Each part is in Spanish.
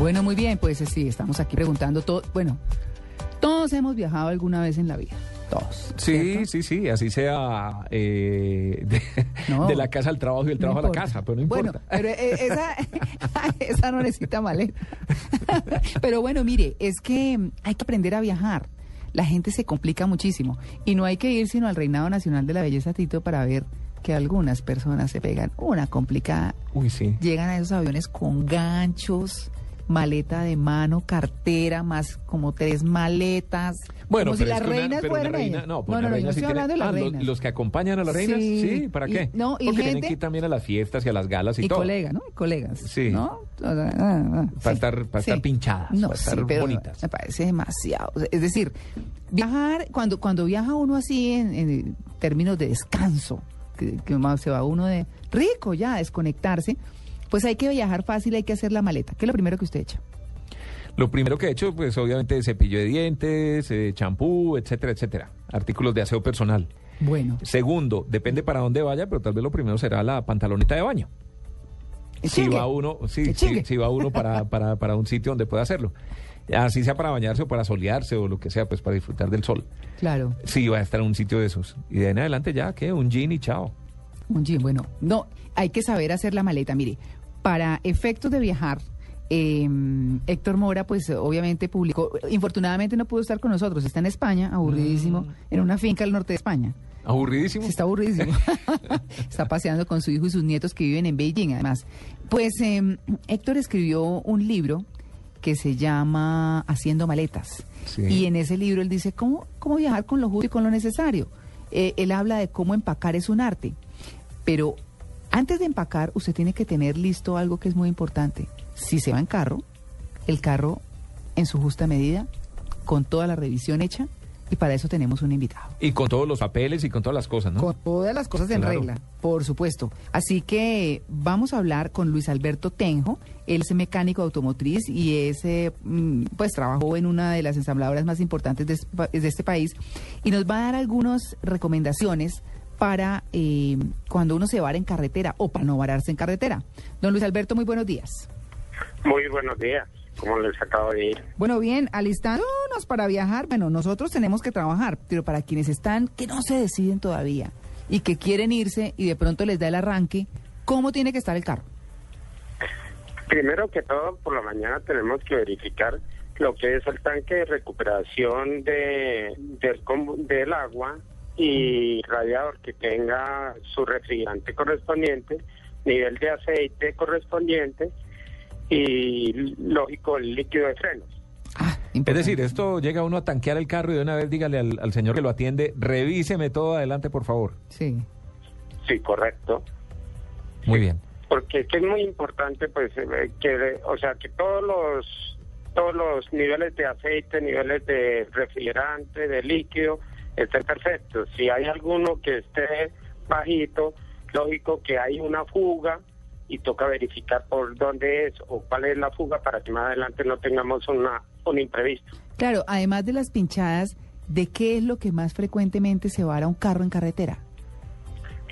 Bueno, muy bien, pues sí, estamos aquí preguntando todo. Bueno, todos hemos viajado alguna vez en la vida. Todos. Sí, sí, sí, así sea eh, de, No. de la casa al trabajo y No trabajo a la casa, pero no importa. Bueno, pero eh, esa, esa no necesita maleta. pero bueno, mire, es que hay que aprender a viajar. La gente se complica muchísimo. Y no hay que ir sino al Reinado Nacional de la Belleza Tito para ver que algunas personas se pegan una complicada. Uy, sí. Llegan a esos aviones con ganchos, maleta de mano, cartera, más como tres maletas. Bueno, como si las reinas reina, no, pues no, no, reina yo sí estoy tiene- hablando de ah, los-. Los, que acompañan a las reinas, Sí, sí, ¿para y- qué? no, y Porque tienen que ir también a las fiestas y a las galas y, y todo. colegas, ¿no? Y colegas. Sí. ¿no? Ah, ah, Para sí, estar, para estar pinchadas, No, para sí, estar pero bonitas. Me parece demasiado. Es decir, viajar, cuando, cuando viaja uno así en, en términos de descanso, que, que más se va uno de rico ya, a desconectarse, pues hay que viajar fácil, hay que hacer la maleta. ¿Qué es lo primero que usted echa? Lo primero que he hecho, pues obviamente cepillo de dientes, eh, champú, etcétera, etcétera. Artículos de aseo personal. Bueno, Segundo, depende para dónde vaya, pero tal vez lo primero será la pantaloneta de baño. Si va uno, sí, chingue. si va uno para, para, para un sitio donde pueda hacerlo. Así sea para bañarse o para solearse o lo que sea, pues para disfrutar del sol. claro, Sí, va a estar en un sitio de esos. Y de ahí en adelante ya, ¿qué? Un jean y chao. un jean. Bueno, no, hay que saber hacer la maleta. Mire, para efectos de viajar, eh, Héctor Mora, pues obviamente publicó, infortunadamente no pudo estar con nosotros, está en España, aburridísimo, en una finca al norte de España. Aburridísimo. Sí, está aburridísimo. está paseando con su hijo y sus nietos que viven en Beijing, además. Pues eh, Héctor escribió un libro que se llama Haciendo Maletas. Sí. Y en ese libro él dice cómo, cómo viajar con lo justo y con lo necesario. Eh, él habla de cómo empacar es un arte. Pero antes de empacar, usted tiene que tener listo algo que es muy importante. Si se va en carro, el carro en su justa medida, con toda la revisión hecha, y para eso tenemos un invitado. Y con todos los papeles y con todas las cosas, ¿no? Con todas las cosas en Claro. regla, por supuesto. Así que vamos a hablar con Luis Alberto Tenjo. Él es mecánico automotriz y es, eh, mm, pues trabajó en una de las ensambladoras más importantes de este país y nos va a dar algunas recomendaciones para eh, cuando uno se vara en carretera o para no vararse en carretera. Don Luis Alberto, muy buenos días. Muy buenos días, como les acabo de ir. Bueno, bien, alistándonos para viajar, bueno, nosotros tenemos que trabajar, pero para quienes están que no se deciden todavía y que quieren irse y de pronto les da el arranque, ¿cómo tiene que estar el carro? Primero que todo, por la mañana tenemos que verificar lo que es el tanque de recuperación de, del agua y radiador que tenga su refrigerante correspondiente, nivel de aceite correspondiente y, lógico, el líquido de frenos. Ah, Es decir, esto llega uno a tanquear el carro y de una vez dígale al, al señor que lo atiende, revíseme todo adelante, por favor. Sí, Sí, correcto. Muy bien. porque es que es muy importante pues eh, que o sea que todos los todos los niveles de aceite niveles de refrigerante de líquido estén perfectos si hay alguno que esté bajito lógico que hay una fuga y toca verificar por dónde es o cuál es la fuga para que más adelante no tengamos una un imprevisto claro, además de las pinchadas, ¿de qué es lo que más frecuentemente se vara un carro en carretera?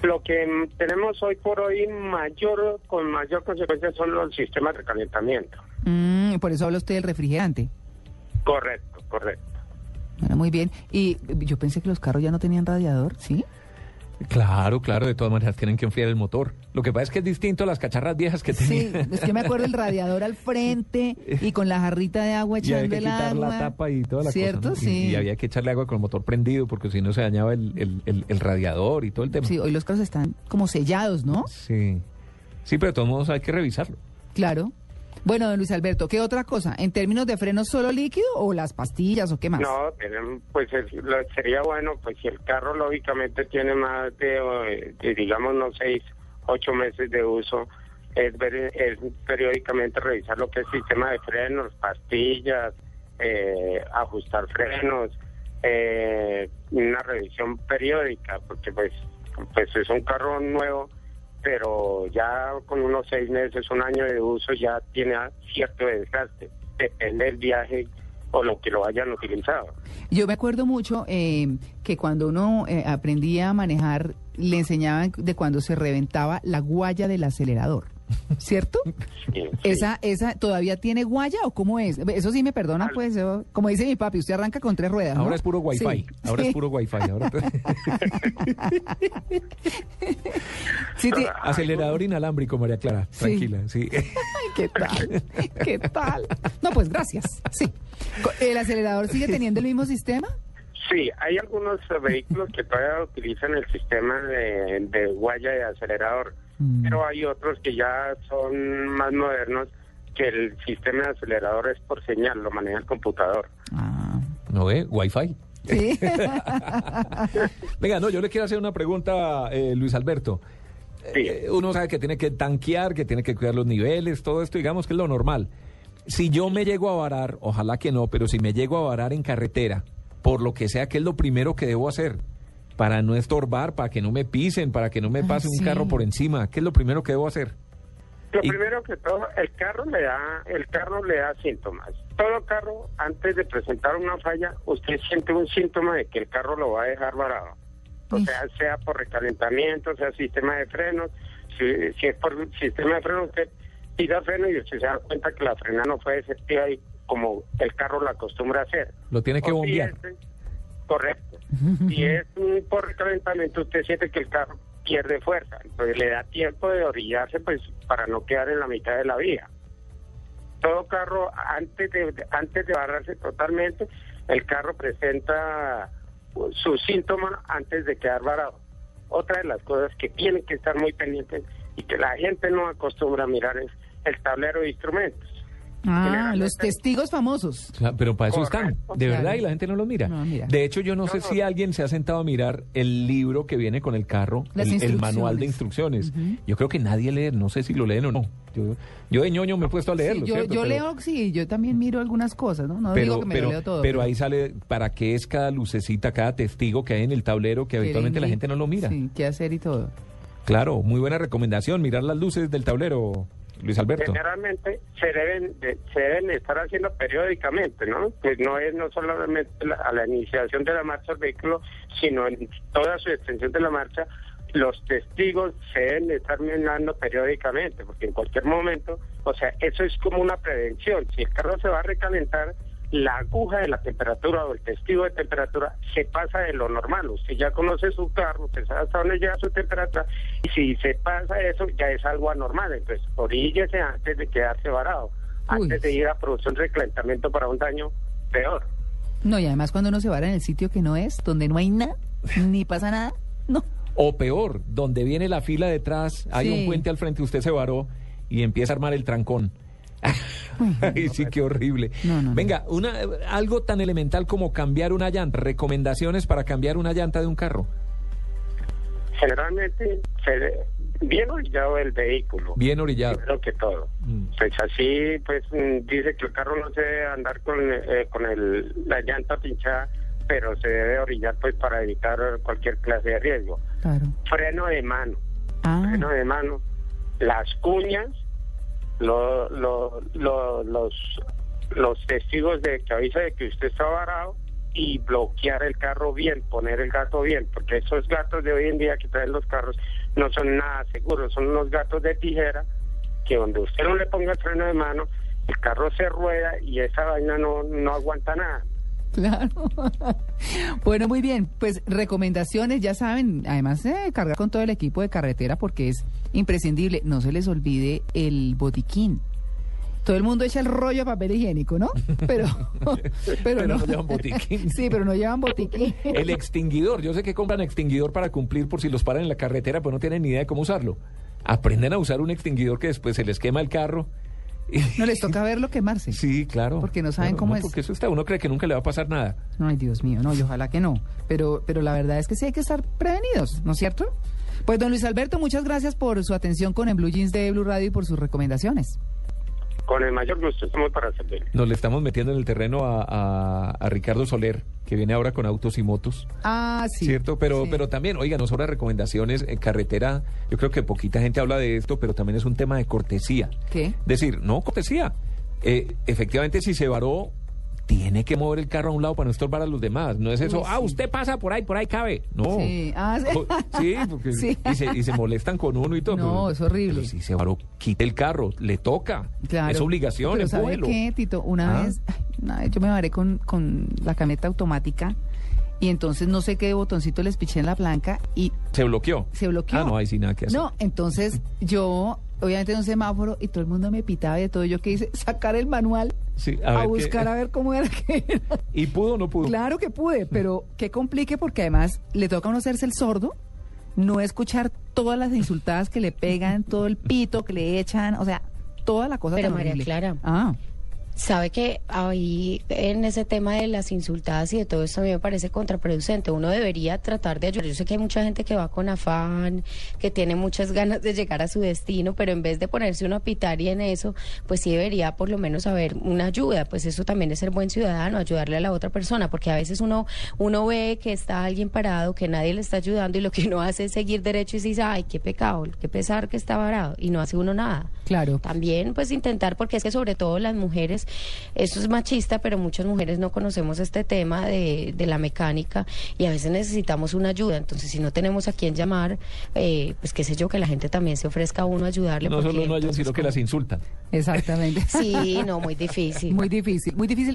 lo que mm, tenemos hoy por hoy mayor con mayor consecuencia son los sistemas de calentamiento Mm, por eso habla usted del refrigerante. correcto correcto Bueno, muy bien. Y yo pensé que los carros ya no tenían radiador, ¿sí? Claro, claro, de todas maneras tienen que enfriar el motor. Lo que pasa es que es distinto a las cacharras viejas que Sí, tenían. es que me acuerdo el radiador al frente y con la jarrita de agua echando el agua. la tapa y toda la ¿Cierto? cosa. ¿no? Y- Sí. Y, había que echarle agua con el motor prendido porque si no se dañaba el, el- el- el radiador y todo el tema. Sí, hoy los carros están como sellados, ¿no? Sí. Sí, pero de todos modos hay que revisarlo. Claro. Bueno, don Luis Alberto, ¿qué otra cosa? ¿En términos de frenos solo líquido o las pastillas o qué más? No, pues sería bueno, pues si el carro lógicamente tiene más de, digamos, no seis, ocho meses de uso, es, ver, es periódicamente revisar lo que es sistema de frenos, pastillas, eh, ajustar frenos, eh, una revisión periódica, porque pues, pues es un carro nuevo, pero ya con unos seis meses, un año de uso ya tiene cierto desgaste, depende del viaje o lo que lo hayan utilizado. Yo me acuerdo mucho eh, que cuando uno eh, aprendía a manejar, le enseñaban de cuando se reventaba la guaya del acelerador. ¿Cierto? Sí, sí. ¿Esa, ¿Esa todavía tiene guaya o cómo es? Eso sí me perdona, pues, yo- como dice mi papi, usted arranca con tres ruedas. ¿no? Ahora es puro wifi. Sí. Ahora Sí. es puro wifi. Ahora acelerador inalámbrico, María Clara. Tranquila, sí. Ay, ¿qué tal? ¿Qué tal? No, pues gracias. Sí. ¿El acelerador sigue teniendo el mismo sistema? Sí, hay algunos eh, vehículos que todavía utilizan el sistema de, de guaya de acelerador, Mm. pero hay otros que ya son más modernos que el sistema de acelerador es por señal, lo maneja el computador. Ah. ¿No ve? Wi-Fi. Sí. Venga, no, yo le quiero hacer una pregunta, eh, Luis Alberto. Sí. Eh, uno sabe que tiene que tanquear, que tiene que cuidar los niveles, todo esto, digamos que es lo normal. Si yo me llego a varar, ojalá que no, pero si me llego a varar en carretera, por lo que sea, ¿qué es lo primero que debo hacer? Para no estorbar, para que no me pisen, para que no me pase un sí. carro por encima. ¿Qué es lo primero que debo hacer? Lo Y- primero que todo, el carro le da, el carro le da síntomas. Todo carro, antes de presentar una falla, usted siente un síntoma de que el carro lo va a dejar varado. O sea, sea por recalentamiento, sea sistema de frenos. Si, si es por sistema de frenos, usted tira freno y usted se da cuenta que la frena no fue efectiva y como el carro lo acostumbra a hacer. Lo tiene que O si bombear. es- correcto. Si es mm, por recalentamiento, usted siente que el carro pierde fuerza. Entonces le da tiempo de orillarse pues para no quedar en la mitad de la vía. Todo carro, antes de, antes de barrarse totalmente, el carro presenta uh, sus síntomas antes de quedar varado. Otra de las cosas que tienen que estar muy pendientes y que la gente no acostumbra a mirar es el tablero de instrumentos. Ah, los testigos famosos. Claro, pero para eso están, de verdad, Claro. y la gente no los mira. No, mira. De hecho, yo no sé No, si alguien se ha sentado a mirar el libro que viene con el carro, el, el manual de instrucciones. Yo creo que nadie lee, no sé si lo leen o no. Yo, yo de ñoño me he puesto a leerlo. Sí, yo ¿cierto? yo Pero- leo, sí, yo también miro algunas cosas, ¿no? No pero, digo que me pero, lo leo todo. pero ahí sale para qué es cada lucecita, cada testigo que hay en el tablero que habitualmente la gente no lo mira. Sí, qué hacer y todo. Claro, muy buena recomendación, mirar las luces del tablero, Luis Alberto. Generalmente se deben de- se deben estar haciendo periódicamente, ¿no? Pues no es no solamente la- a la iniciación de la marcha del vehículo, sino en toda su extensión de la marcha, los testigos se deben de estar mirando periódicamente, porque en cualquier momento, o sea, eso es como una prevención. Si el carro se va a recalentar, la aguja de la temperatura o el testigo de temperatura se pasa de lo normal. Usted ya conoce su carro, usted sabe hasta dónde llega su temperatura, y si se pasa eso, ya es algo anormal. Entonces, oríllese antes de quedarse varado, Uy. antes de ir a producción de recalentamiento para un daño peor. No, y además cuando uno se va en el sitio que no es, donde no hay nada, ni pasa nada, no. O peor, donde viene la fila detrás, hay Sí. un puente al frente, usted se varó y empieza a armar el trancón. Ay, sí, qué horrible. No, no, no. Venga, una, algo tan elemental como cambiar una llanta, recomendaciones para cambiar una llanta de un carro. Generalmente, se, bien orillado el vehículo. Bien orillado. Primero que todo. Mm. Pues así, pues mm, dice que el carro no se debe andar con, eh, con el, la llanta pinchada, pero se debe orillar pues para evitar cualquier clase de riesgo. Claro. Freno de mano, Ah, freno de mano, las cuñas, lo- lo- lo- los, los testigos de que avisa de que usted está varado y bloquear el carro bien, poner el gato bien, porque esos gatos de hoy en día que traen los carros no son nada seguros, son unos gatos de tijera que donde usted no le ponga el freno de mano, el carro se rueda y esa vaina no, no aguanta nada. claro. bueno, muy bien. Pues recomendaciones, ya saben, además eh, cargar con todo el equipo de carretera porque es imprescindible. No se les olvide el botiquín. Todo el mundo echa el rollo de papel higiénico, ¿no? Pero, pero, Pero no llevan botiquín. Sí, pero no llevan botiquín. El extinguidor, yo sé que compran extinguidor para cumplir por si los paran en la carretera, pero no tienen ni idea de cómo usarlo. Aprenden a usar un extinguidor que después se les quema el carro. No les toca verlo quemarse. Sí, claro. Porque no saben Claro, cómo es. Porque eso está, uno cree que nunca le va a pasar nada. Ay, Dios mío, no, y ojalá que no. Pero, pero la verdad es que sí hay que estar prevenidos, ¿no es cierto? Pues don Luis Alberto, muchas gracias por su atención con el Blue Jeans de Blue Radio y por sus recomendaciones. Con el mayor gusto, estamos para servir. Nos le estamos metiendo en el terreno a, a- a Ricardo Soler, que viene ahora con autos y motos. Ah, sí. ¿Cierto? Pero, Sí. pero también, oiga, no sobra recomendaciones en carretera. Yo creo que poquita gente habla de esto, pero también es un tema de cortesía. ¿Qué? Decir, no, cortesía. Eh, efectivamente, si se varó, tiene que mover el carro a un lado para no estorbar a los demás. No es eso, ah, usted pasa por ahí, por ahí cabe. No. Sí. Ah, sí. Co- sí, porque Sí. Y, se, y se molestan con uno y todo. No, pero- es horrible. pero si se varó, quite el carro, le toca. Claro. Es obligación, Pero ¿sabe qué, Tito? Una Ah. vez, una vez yo me varé con, con la camioneta automática y entonces no sé qué botoncito les piché en la blanca y Se bloqueó. se bloqueó. Ah, no, hay sin nada que hacer. No, entonces yo, obviamente en un semáforo y todo el mundo me pitaba y de todo. Yo que hice, sacar el manual Sí, a, qué- buscar a ver cómo era que era. ¿Y pudo o no pudo? Claro que pude, pero qué complique porque además le toca a uno hacerse el sordo, no escuchar todas las insultadas que le pegan, todo el pito que le echan, o sea, toda la cosa Pero tan María horrible. Clara. Ah, Sabe que ahí en ese tema de las insultadas y de todo esto a mí me parece contraproducente. Uno debería tratar de ayudar. Yo sé que hay mucha gente que va con afán, que tiene muchas ganas de llegar a su destino, pero en vez de ponerse uno a pitar y en eso, pues sí debería por lo menos haber una ayuda. Pues eso también es ser buen ciudadano, ayudarle a la otra persona, porque a veces uno uno ve que está alguien parado, que nadie le está ayudando y lo que uno hace es seguir derecho y dice, ay, qué pecado, qué pesar que está parado y no hace uno nada. claro. También pues intentar, porque es que sobre todo las mujeres, eso es machista, pero muchas mujeres no conocemos este tema de, de la mecánica y a veces necesitamos una ayuda. Entonces, si no tenemos a quién llamar, eh, pues qué sé yo, que la gente también se ofrezca a uno a ayudarle. No porque solo no hay, entonces, sino que las insultan. Exactamente. Sí, no, muy difícil. Muy difícil, muy difícil.